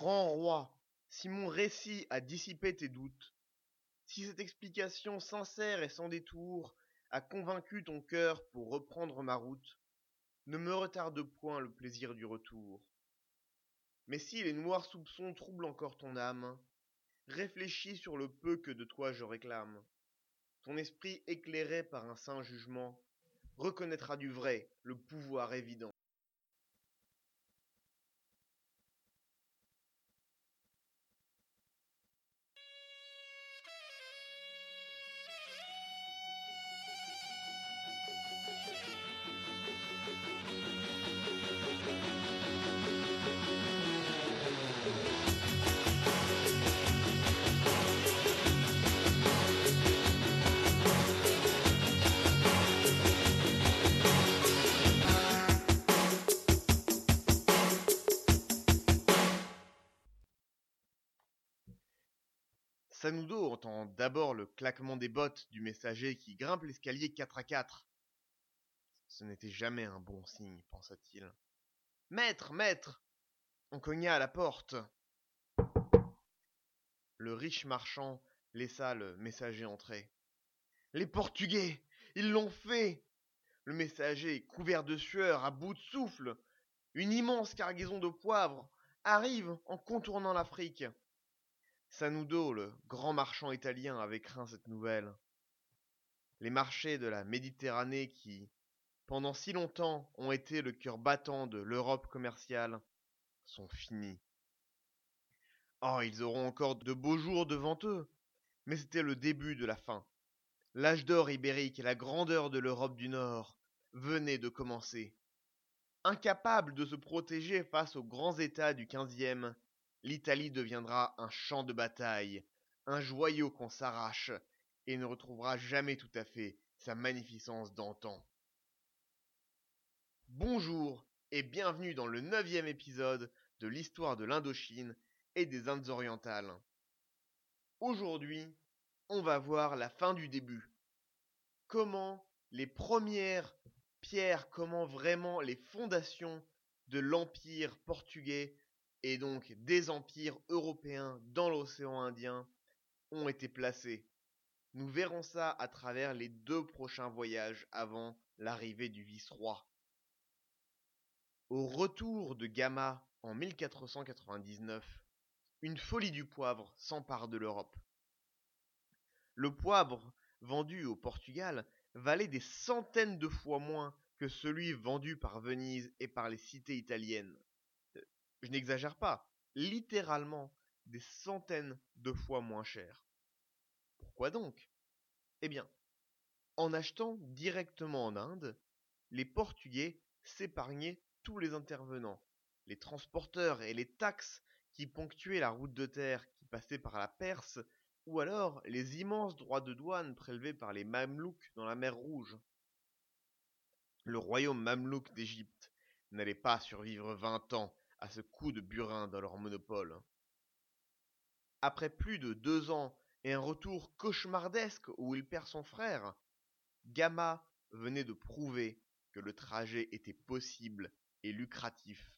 Grand roi, si mon récit a dissipé tes doutes, si cette explication sincère et sans détour a convaincu ton cœur pour reprendre ma route, ne me retarde point le plaisir du retour. Mais si les noirs soupçons troublent encore ton âme, réfléchis sur le peu que de toi je réclame. Ton esprit éclairé par un saint jugement reconnaîtra du vrai le pouvoir évident. Sanudo entend d'abord le claquement des bottes du messager qui grimpe l'escalier quatre à quatre. Ce n'était jamais un bon signe, pensa-t-il. Maître, maître On cogna à la porte. Le riche marchand laissa le messager entrer. Les Portugais Ils l'ont fait Le messager, couvert de sueur, à bout de souffle, une immense cargaison de poivre, arrive en contournant l'Afrique. Sanudo, le grand marchand italien, avait craint cette nouvelle. Les marchés de la Méditerranée qui, pendant si longtemps, ont été le cœur battant de l'Europe commerciale, sont finis. Oh, ils auront encore de beaux jours devant eux, mais c'était le début de la fin. L'âge d'or ibérique et la grandeur de l'Europe du Nord venaient de commencer. Incapable de se protéger face aux grands États du quinzième, l'Italie deviendra un champ de bataille, un joyau qu'on s'arrache, et ne retrouvera jamais tout à fait sa magnificence d'antan. Bonjour et bienvenue dans le neuvième épisode de l'histoire de l'Indochine et des Indes orientales. Aujourd'hui, on va voir la fin du début. Comment les premières pierres, comment vraiment les fondations de l'empire portugais et donc des empires européens dans l'océan Indien ont été placés. Nous verrons ça à travers les deux prochains voyages avant l'arrivée du vice-roi. Au retour de Gama en 1499, une folie du poivre s'empare de l'Europe. Le poivre vendu au Portugal valait des centaines de fois moins que celui vendu par Venise et par les cités italiennes je n'exagère pas, littéralement des centaines de fois moins cher. Pourquoi donc? Eh bien, en achetant directement en Inde, les Portugais s'épargnaient tous les intervenants, les transporteurs et les taxes qui ponctuaient la route de terre qui passait par la Perse, ou alors les immenses droits de douane prélevés par les Mamelouks dans la mer Rouge. Le royaume mamelouk d'Égypte n'allait pas survivre vingt ans à ce coup de burin dans leur monopole. Après plus de deux ans et un retour cauchemardesque où il perd son frère, Gama venait de prouver que le trajet était possible et lucratif.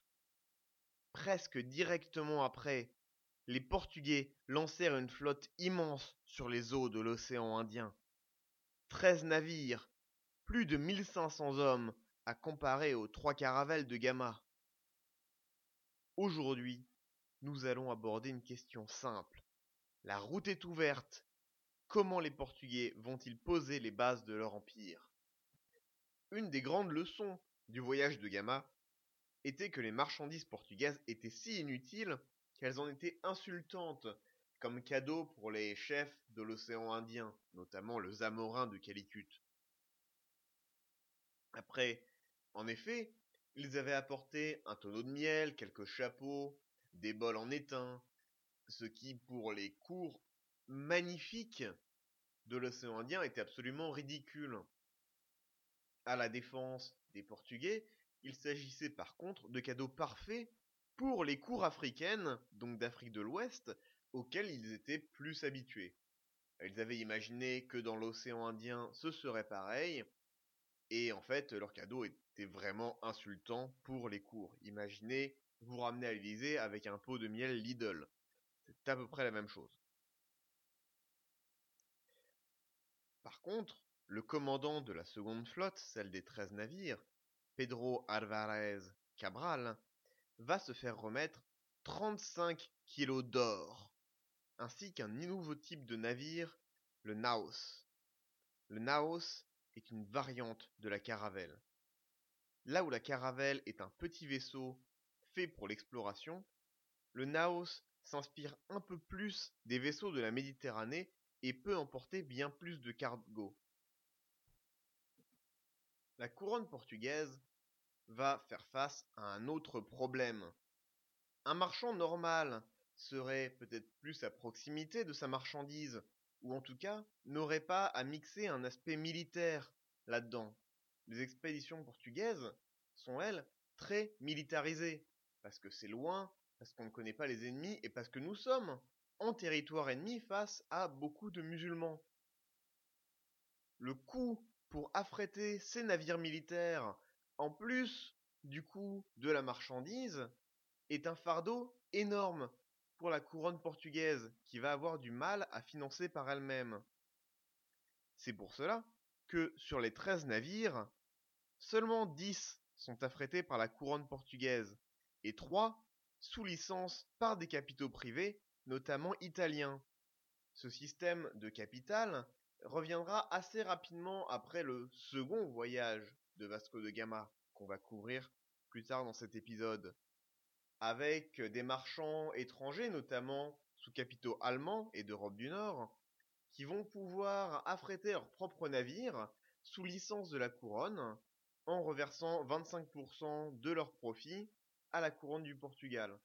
Presque directement après, les Portugais lancèrent une flotte immense sur les eaux de l'océan Indien. Treize navires, plus de 1500 hommes à comparer aux trois caravelles de Gama. Aujourd'hui, nous allons aborder une question simple. La route est ouverte. Comment les Portugais vont-ils poser les bases de leur empire? Une des grandes leçons du voyage de Gama était que les marchandises portugaises étaient si inutiles qu'elles en étaient insultantes comme cadeau pour les chefs de l'océan Indien, notamment le Zamorin de Calicut. Après, en effet, ils avaient apporté un tonneau de miel, quelques chapeaux, des bols en étain, ce qui, pour les cours magnifiques de l'océan Indien, était absolument ridicule. À la défense des Portugais, il s'agissait par contre de cadeaux parfaits pour les cours africaines, donc d'Afrique de l'Ouest, auxquelles ils étaient plus habitués. Ils avaient imaginé que dans l'océan Indien ce serait pareil, et en fait leur cadeau était vraiment insultant pour les cours. Imaginez vous ramenez à l'Élysée avec un pot de miel Lidl. C'est à peu près la même chose. Par contre, le commandant de la seconde flotte, celle des 13 navires, Pedro Alvarez Cabral, va se faire remettre 35 kilos d'or, ainsi qu'un nouveau type de navire, le Naos. Le Naos est une variante de la caravelle. Là où la caravelle est un petit vaisseau fait pour l'exploration, le Naos s'inspire un peu plus des vaisseaux de la Méditerranée et peut emporter bien plus de cargo. La couronne portugaise va faire face à un autre problème. Un marchand normal serait peut-être plus à proximité de sa marchandise, ou en tout cas n'aurait pas à mixer un aspect militaire là-dedans. Les expéditions portugaises sont, elles, très militarisées, parce que c'est loin, parce qu'on ne connaît pas les ennemis, et parce que nous sommes en territoire ennemi face à beaucoup de musulmans. Le coût pour affréter ces navires militaires, en plus du coût de la marchandise, est un fardeau énorme la couronne portugaise, qui va avoir du mal à financer par elle-même. C'est pour cela que sur les 13 navires, seulement 10 sont affrétés par la couronne portugaise et 3 sous licence par des capitaux privés, notamment italiens. Ce système de capital reviendra assez rapidement après le second voyage de Vasco de Gama qu'on va couvrir plus tard dans cet épisode, avec des marchands étrangers notamment sous capitaux allemands et d'Europe du Nord, qui vont pouvoir affréter leurs propres navires sous licence de la couronne en reversant 25% de leurs profits à la couronne du Portugal.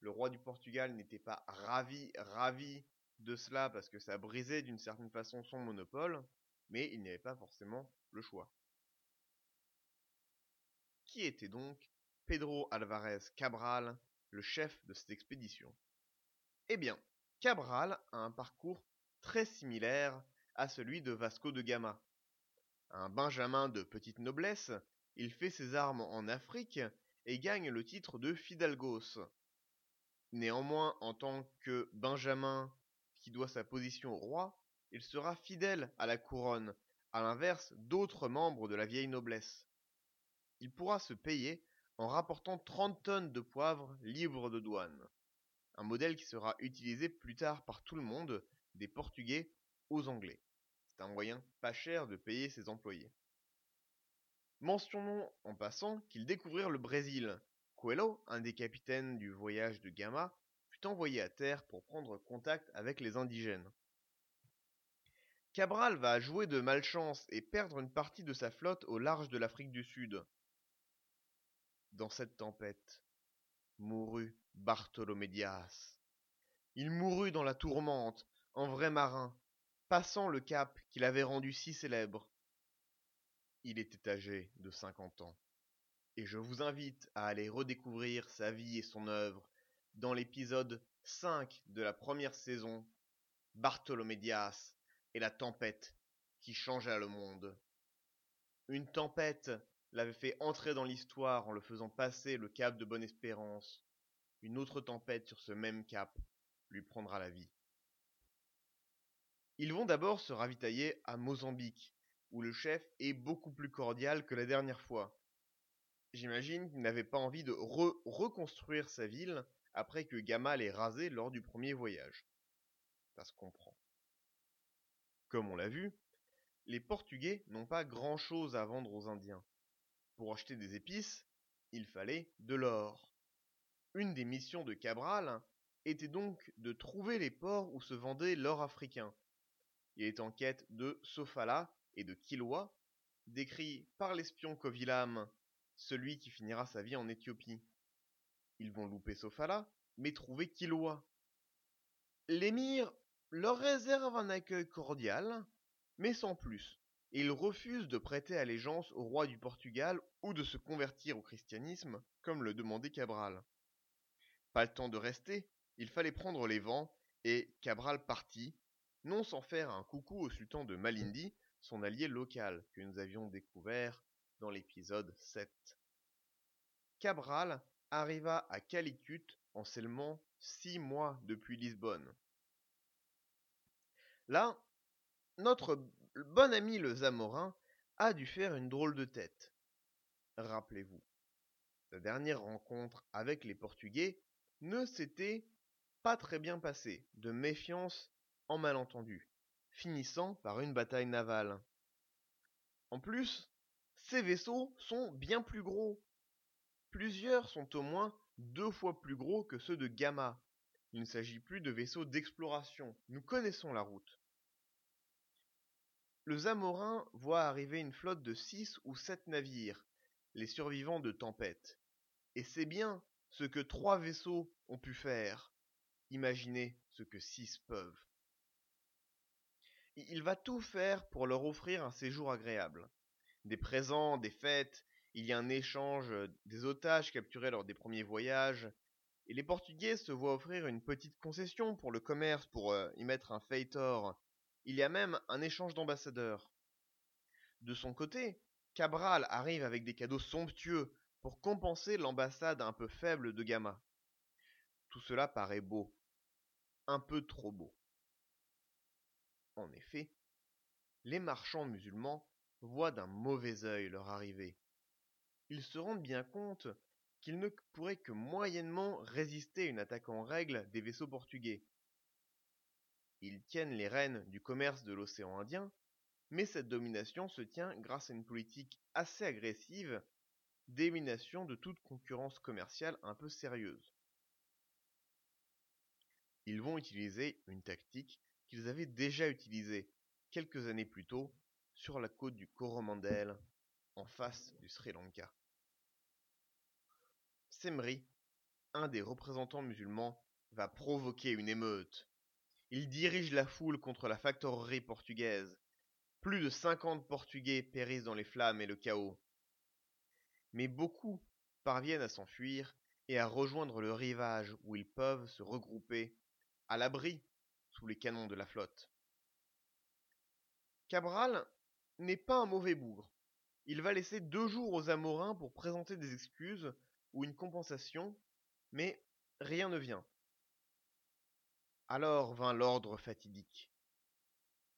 Le roi du Portugal n'était pas ravi, ravi de cela parce que ça brisait d'une certaine façon son monopole, mais il n'y avait pas forcément le choix. Qui était donc Pedro Alvarez Cabral, le chef de cette expédition Eh bien, Cabral a un parcours très similaire à celui de Vasco de Gama. Un benjamin de petite noblesse, il fait ses armes en Afrique et gagne le titre de Fidalgos. Néanmoins, en tant que benjamin qui doit sa position au roi, il sera fidèle à la couronne, à l'inverse d'autres membres de la vieille noblesse. Il pourra se payer en rapportant 30 tonnes de poivre libres de douane, un modèle qui sera utilisé plus tard par tout le monde, des Portugais aux Anglais. C'est un moyen pas cher de payer ses employés. Mentionnons en passant qu'ils découvrirent le Brésil. Coelho, un des capitaines du voyage de Gama, fut envoyé à terre pour prendre contact avec les indigènes. Cabral va jouer de malchance et perdre une partie de sa flotte au large de l'Afrique du Sud. Dans cette tempête, mourut Bartholomé Dias. Il mourut dans la tourmente, en vrai marin, passant le cap qu'il avait rendu si célèbre. Il était âgé de cinquante ans, et je vous invite à aller redécouvrir sa vie et son œuvre dans l'épisode 5 de la première saison, Bartholomé Dias et la tempête qui changea le monde. Une tempête l'avait fait entrer dans l'histoire en le faisant passer le cap de Bonne-Espérance. Une autre tempête sur ce même cap lui prendra la vie. Ils vont d'abord se ravitailler à Mozambique, où le chef est beaucoup plus cordial que la dernière fois. J'imagine qu'il n'avait pas envie de reconstruire sa ville après que Gama l'ait rasé lors du premier voyage. Ça se comprend. Comme on l'a vu, les Portugais n'ont pas grand-chose à vendre aux Indiens. Pour acheter des épices, il fallait de l'or. Une des missions de Cabral était donc de trouver les ports où se vendait l'or africain. Il est en quête de Sofala, et de Kilwa, décrit par l'espion Kovilam, celui qui finira sa vie en Éthiopie. Ils vont louper Sofala, mais trouver Kilwa. L'émir leur réserve un accueil cordial, mais sans plus, et ils refusent de prêter allégeance au roi du Portugal ou de se convertir au christianisme, comme le demandait Cabral. Pas le temps de rester, il fallait prendre les vents, et Cabral partit, non sans faire un coucou au sultan de Malindi, son allié local que nous avions découvert dans l'épisode 7. Cabral arriva à Calicut en seulement six mois depuis Lisbonne. Là, notre bon ami le Zamorin a dû faire une drôle de tête. Rappelez-vous, sa dernière rencontre avec les Portugais ne s'était pas très bien passée, de méfiance en malentendu, finissant par une bataille navale. En plus, ces vaisseaux sont bien plus gros. Plusieurs sont au moins deux fois plus gros que ceux de Gamma. Il ne s'agit plus de vaisseaux d'exploration, nous connaissons la route. Le Zamorin voit arriver une flotte de six ou sept navires, les survivants de tempête. Et c'est bien ce que trois vaisseaux ont pu faire. Imaginez ce que six peuvent. Il va tout faire pour leur offrir un séjour agréable. Des présents, des fêtes, il y a un échange des otages capturés lors des premiers voyages, et les Portugais se voient offrir une petite concession pour le commerce, pour euh, y mettre un feitor il y a même un échange d'ambassadeurs. De son côté, Cabral arrive avec des cadeaux somptueux pour compenser l'ambassade un peu faible de Gama. Tout cela paraît beau. Un peu trop beau. En effet, les marchands musulmans voient d'un mauvais œil leur arrivée. Ils se rendent bien compte qu'ils ne pourraient que moyennement résister à une attaque en règle des vaisseaux portugais, ils tiennent les rênes du commerce de l'océan Indien, mais cette domination se tient grâce à une politique assez agressive d'élimination de toute concurrence commerciale un peu sérieuse. Ils vont utiliser une tactique qu'ils avaient déjà utilisée quelques années plus tôt sur la côte du Coromandel en face du Sri Lanka. Semri, un des représentants musulmans, va provoquer une émeute il dirige la foule contre la factorerie portugaise. Plus de cinquante Portugais périssent dans les flammes et le chaos. Mais beaucoup parviennent à s'enfuir et à rejoindre le rivage où ils peuvent se regrouper, à l'abri, sous les canons de la flotte. Cabral n'est pas un mauvais bougre. Il va laisser deux jours aux Amorins pour présenter des excuses ou une compensation, mais rien ne vient. Alors vint l'ordre fatidique.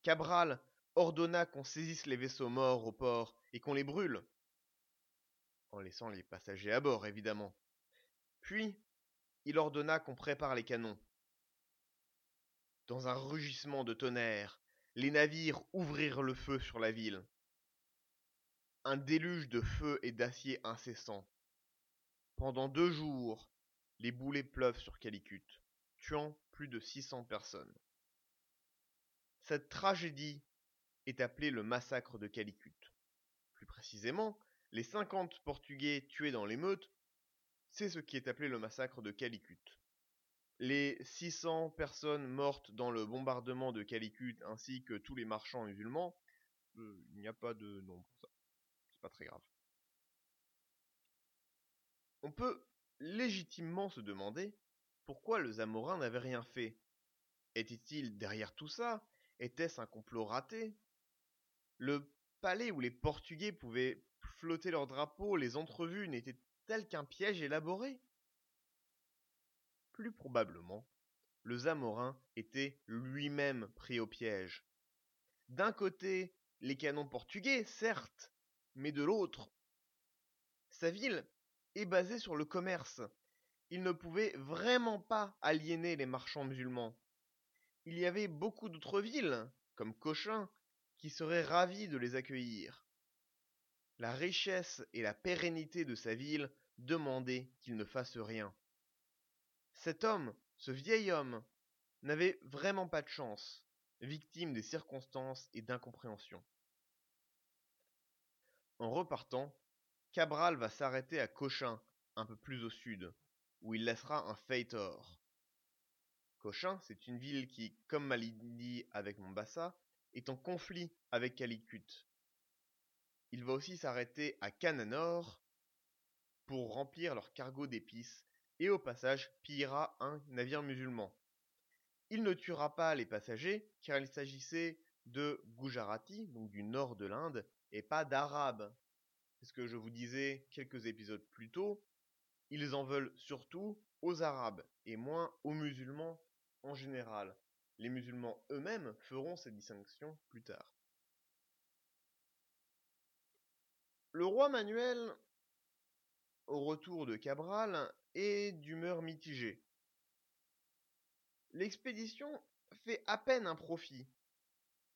Cabral ordonna qu'on saisisse les vaisseaux morts au port et qu'on les brûle. En laissant les passagers à bord, évidemment. Puis, il ordonna qu'on prépare les canons. Dans un rugissement de tonnerre, les navires ouvrirent le feu sur la ville. Un déluge de feu et d'acier incessant. Pendant deux jours, les boulets pleuvent sur Calicut tuant plus de 600 personnes. Cette tragédie est appelée le massacre de Calicut. Plus précisément, les 50 Portugais tués dans l'émeute, c'est ce qui est appelé le massacre de Calicut. Les 600 personnes mortes dans le bombardement de Calicut ainsi que tous les marchands musulmans, euh, il n'y a pas de nom pour ça. C'est pas très grave. On peut légitimement se demander pourquoi le Zamorin n'avait rien fait? Était-il derrière tout ça? Était-ce un complot raté? Le palais où les Portugais pouvaient flotter leurs drapeaux, les entrevues n'étaient-elles qu'un piège élaboré? Plus probablement, le Zamorin était lui-même pris au piège. D'un côté, les canons portugais, certes, mais de l'autre, sa ville est basée sur le commerce, il ne pouvait vraiment pas aliéner les marchands musulmans. Il y avait beaucoup d'autres villes, comme Cochin, qui seraient ravis de les accueillir. La richesse et la pérennité de sa ville demandaient qu'il ne fasse rien. Cet homme, ce vieil homme, n'avait vraiment pas de chance, victime des circonstances et d'incompréhension. En repartant, Cabral va s'arrêter à Cochin, un peu plus au sud où il laissera un Feitor. Cochin, c'est une ville qui, comme Malindi avec Mombasa, est en conflit avec Calicut. Il va aussi s'arrêter à Cananor pour remplir leur cargo d'épices et au passage pillera un navire musulman. Il ne tuera pas les passagers car il s'agissait de Gujarati, donc du nord de l'Inde, et pas d'Arabes. C'est ce que je vous disais quelques épisodes plus tôt, Ils en veulent surtout aux Arabes et moins aux musulmans en général. Les musulmans eux-mêmes feront cette distinction plus tard. Le roi Manuel, au retour de Cabral, est d'humeur mitigée. L'expédition fait à peine un profit,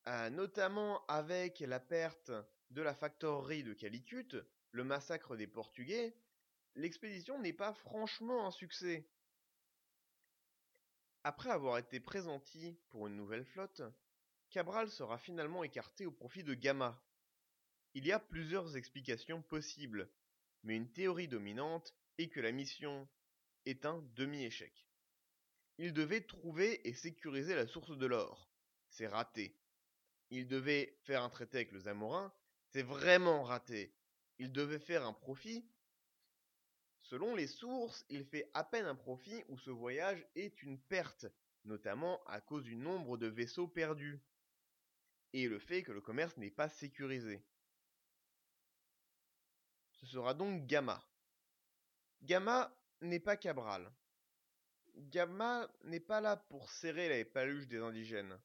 euh, notamment avec la perte de la factorerie de Calicut, le massacre des Portugais, l'expédition n'est pas franchement un succès. Après avoir été présenti pour une nouvelle flotte, Cabral sera finalement écarté au profit de Gama. Il y a plusieurs explications possibles, mais une théorie dominante est que la mission est un demi-échec. Il devait trouver et sécuriser la source de l'or. C'est raté. Il devait faire un traité avec le Zamorin. C'est vraiment raté. Il devait faire un profit. Selon les sources, il fait à peine un profit où ce voyage est une perte, notamment à cause du nombre de vaisseaux perdus et le fait que le commerce n'est pas sécurisé. Ce sera donc Gamma. Gamma n'est pas Cabral. Gamma n'est pas là pour serrer les paluches des indigènes.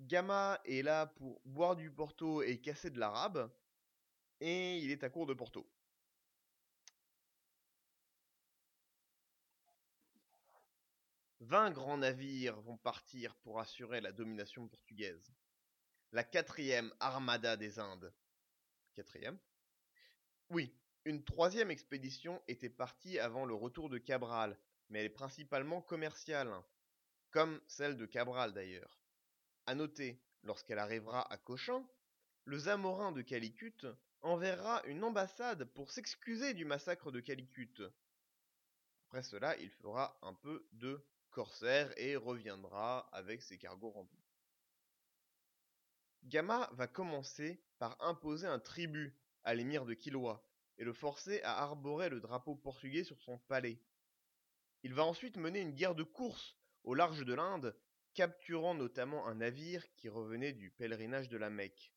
Gamma est là pour boire du Porto et casser de l'arabe, et il est à court de Porto. Vingt grands navires vont partir pour assurer la domination portugaise. La quatrième armada des Indes. Quatrième? Oui, une troisième expédition était partie avant le retour de Cabral, mais elle est principalement commerciale, comme celle de Cabral d'ailleurs. À noter, lorsqu'elle arrivera à Cochin, le Zamorin de Calicut enverra une ambassade pour s'excuser du massacre de Calicut. Après cela, il fera un peu de corsaire et reviendra avec ses cargos remplis. Gama va commencer par imposer un tribut à l'émir de Kilwa et le forcer à arborer le drapeau portugais sur son palais. Il va ensuite mener une guerre de course au large de l'Inde, capturant notamment un navire qui revenait du pèlerinage de la Mecque.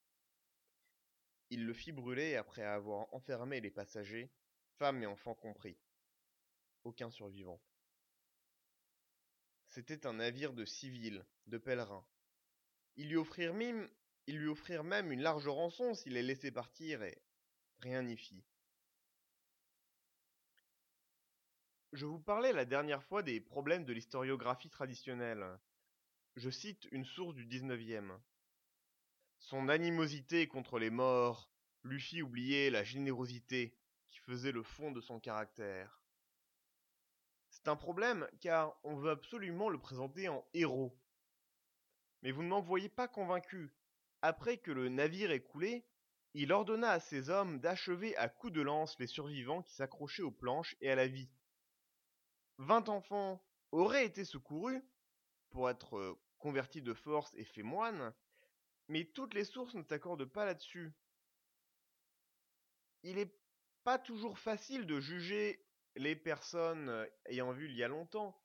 Il le fit brûler après avoir enfermé les passagers, femmes et enfants compris. Aucun survivant. C'était un navire de civils, de pèlerins. Ils lui offrirent même, une large rançon s'il les laissait partir et rien n'y fit. Je vous parlais la dernière fois des problèmes de l'historiographie traditionnelle. Je cite une source du XIXe. Son animosité contre les morts lui fit oublier la générosité qui faisait le fond de son caractère. C'est un problème car on veut absolument le présenter en héros. Mais vous ne m'en voyez pas convaincu. Après que le navire est coulé, il ordonna à ses hommes d'achever à coups de lance les survivants qui s'accrochaient aux planches et à la vie vingt enfants auraient été secourus pour être euh, convertis de force et faits moines, mais toutes les sources ne s'accordent pas là-dessus. Il n'est pas toujours facile de juger les personnes ayant vu il y a longtemps.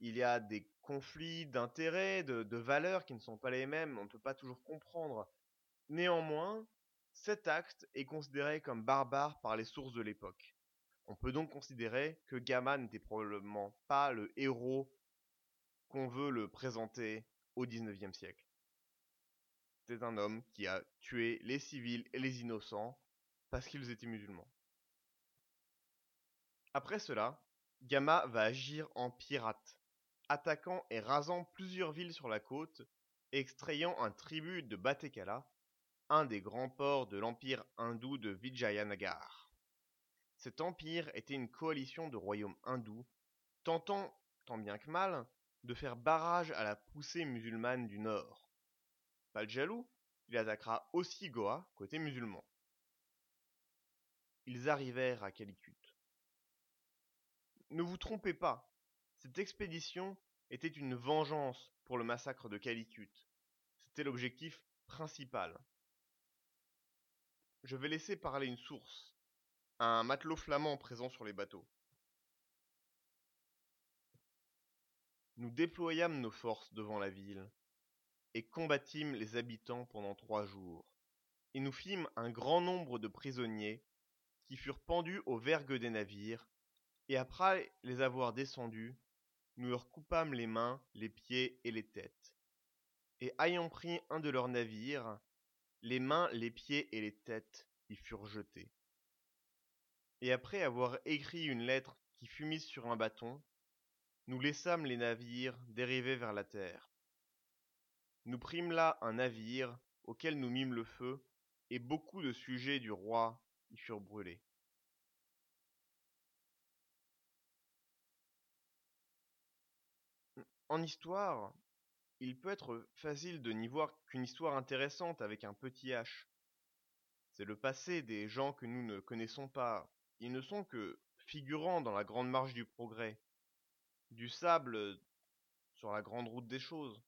Il y a des conflits d'intérêts, de, de valeurs qui ne sont pas les mêmes, on ne peut pas toujours comprendre. Néanmoins, cet acte est considéré comme barbare par les sources de l'époque. On peut donc considérer que Gamma n'était probablement pas le héros qu'on veut le présenter au XIXe siècle. C'est un homme qui a tué les civils et les innocents parce qu'ils étaient musulmans. Après cela, Gamma va agir en pirate, attaquant et rasant plusieurs villes sur la côte extrayant un tribut de Batekala, un des grands ports de l'empire hindou de Vijayanagar. Cet empire était une coalition de royaumes hindous, tentant, tant bien que mal, de faire barrage à la poussée musulmane du nord. Pas jaloux, il attaquera aussi Goa, côté musulman. Ils arrivèrent à Calicut. Ne vous trompez pas, cette expédition était une vengeance pour le massacre de Calicut. C'était l'objectif principal. Je vais laisser parler une source, un matelot flamand présent sur les bateaux. Nous déployâmes nos forces devant la ville, et combattîmes les habitants pendant trois jours, et nous fîmes un grand nombre de prisonniers, qui furent pendus aux vergues des navires, Et après les avoir descendus, nous leur coupâmes les mains, les pieds et les têtes. Et ayant pris un de leurs navires, les mains, les pieds et les têtes y furent jetés. Et après avoir écrit une lettre qui fut mise sur un bâton, nous laissâmes les navires dériver vers la terre. Nous prîmes là un navire auquel nous mîmes le feu, et beaucoup de sujets du roi y furent brûlés. En histoire, il peut être facile de n'y voir qu'une histoire intéressante avec un petit H. C'est le passé des gens que nous ne connaissons pas. Ils ne sont que figurants dans la grande marche du progrès, du sable sur la grande route des choses.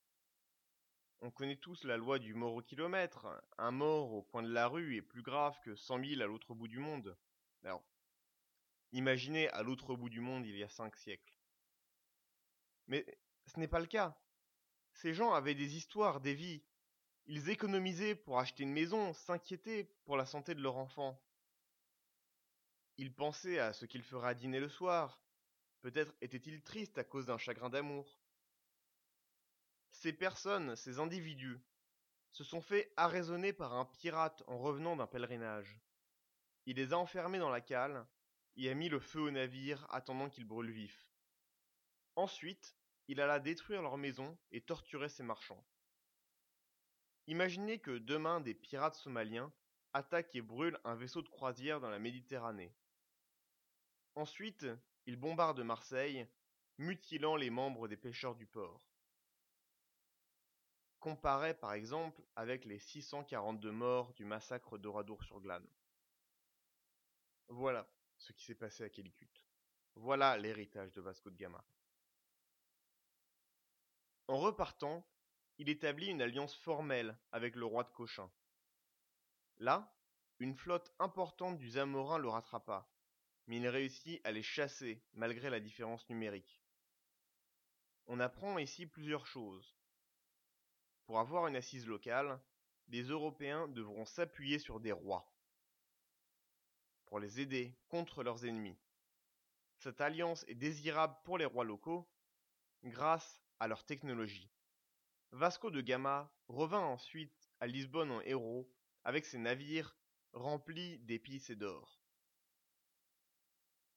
On connaît tous la loi du mort au kilomètre. Un mort au coin de la rue est plus grave que cent mille à l'autre bout du monde. Alors, imaginez à l'autre bout du monde il y a cinq siècles. Mais ce n'est pas le cas. Ces gens avaient des histoires, des vies. Ils économisaient pour acheter une maison, s'inquiétaient pour la santé de leur enfant. Ils pensaient à ce qu'il ferait à dîner le soir. Peut-être étaient-ils tristes à cause d'un chagrin d'amour. Ces personnes, ces individus, se sont fait arraisonner par un pirate en revenant d'un pèlerinage. Il les a enfermés dans la cale et a mis le feu au navire attendant qu'il brûle vif. Ensuite, il alla détruire leur maison et torturer ses marchands. Imaginez que demain des pirates somaliens attaquent et brûlent un vaisseau de croisière dans la Méditerranée. Ensuite, ils bombardent Marseille, mutilant les membres des pêcheurs du port. Comparez par exemple avec les 642 morts du massacre d'Oradour-sur-Glane. Voilà ce qui s'est passé à Calicut. Voilà l'héritage de Vasco de Gama. En repartant, il établit une alliance formelle avec le roi de Cochin. Là, une flotte importante du Zamorin le rattrapa, mais il réussit à les chasser malgré la différence numérique. On apprend ici plusieurs choses. Pour avoir une assise locale, les Européens devront s'appuyer sur des rois pour les aider contre leurs ennemis. Cette alliance est désirable pour les rois locaux grâce à leur technologie. Vasco de Gama revint ensuite à Lisbonne en héros avec ses navires remplis d'épices et d'or.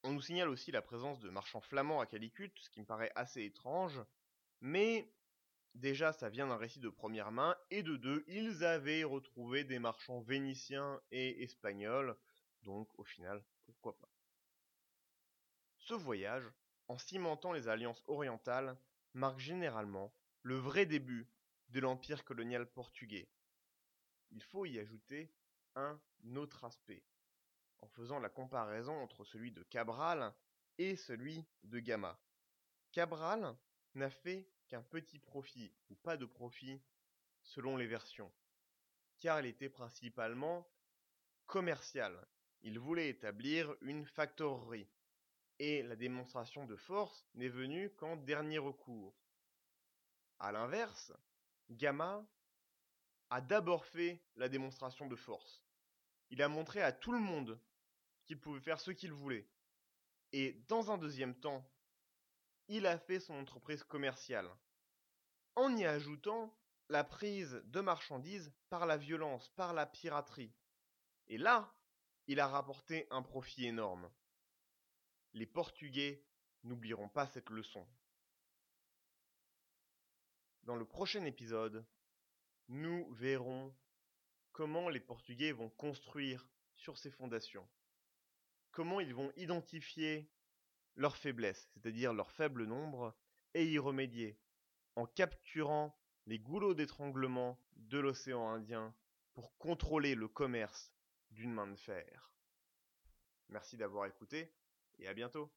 On nous signale aussi la présence de marchands flamands à Calicut, ce qui me paraît assez étrange, mais déjà ça vient d'un récit de première main, et de deux, ils avaient retrouvé des marchands vénitiens et espagnols, donc au final, pourquoi pas. Ce voyage, en cimentant les alliances orientales, marque généralement le vrai début de l'empire colonial portugais. Il faut y ajouter un autre aspect, en faisant la comparaison entre celui de Cabral et celui de Gama. Cabral n'a fait qu'un petit profit ou pas de profit selon les versions, car il était principalement commercial. Il voulait établir une factorerie, et la démonstration de force n'est venue qu'en dernier recours. A l'inverse, Gamma a d'abord fait la démonstration de force. Il a montré à tout le monde qu'il pouvait faire ce qu'il voulait. Et dans un deuxième temps, il a fait son entreprise commerciale, en y ajoutant la prise de marchandises par la violence, par la piraterie. Et là, il a rapporté un profit énorme. Les Portugais n'oublieront pas cette leçon. Dans le prochain épisode, nous verrons comment les Portugais vont construire sur ces fondations. Comment ils vont identifier leurs faiblesses, c'est-à-dire leur faible nombre, et y remédier en capturant les goulots d'étranglement de l'océan Indien pour contrôler le commerce d'une main de fer. Merci d'avoir écouté et à bientôt.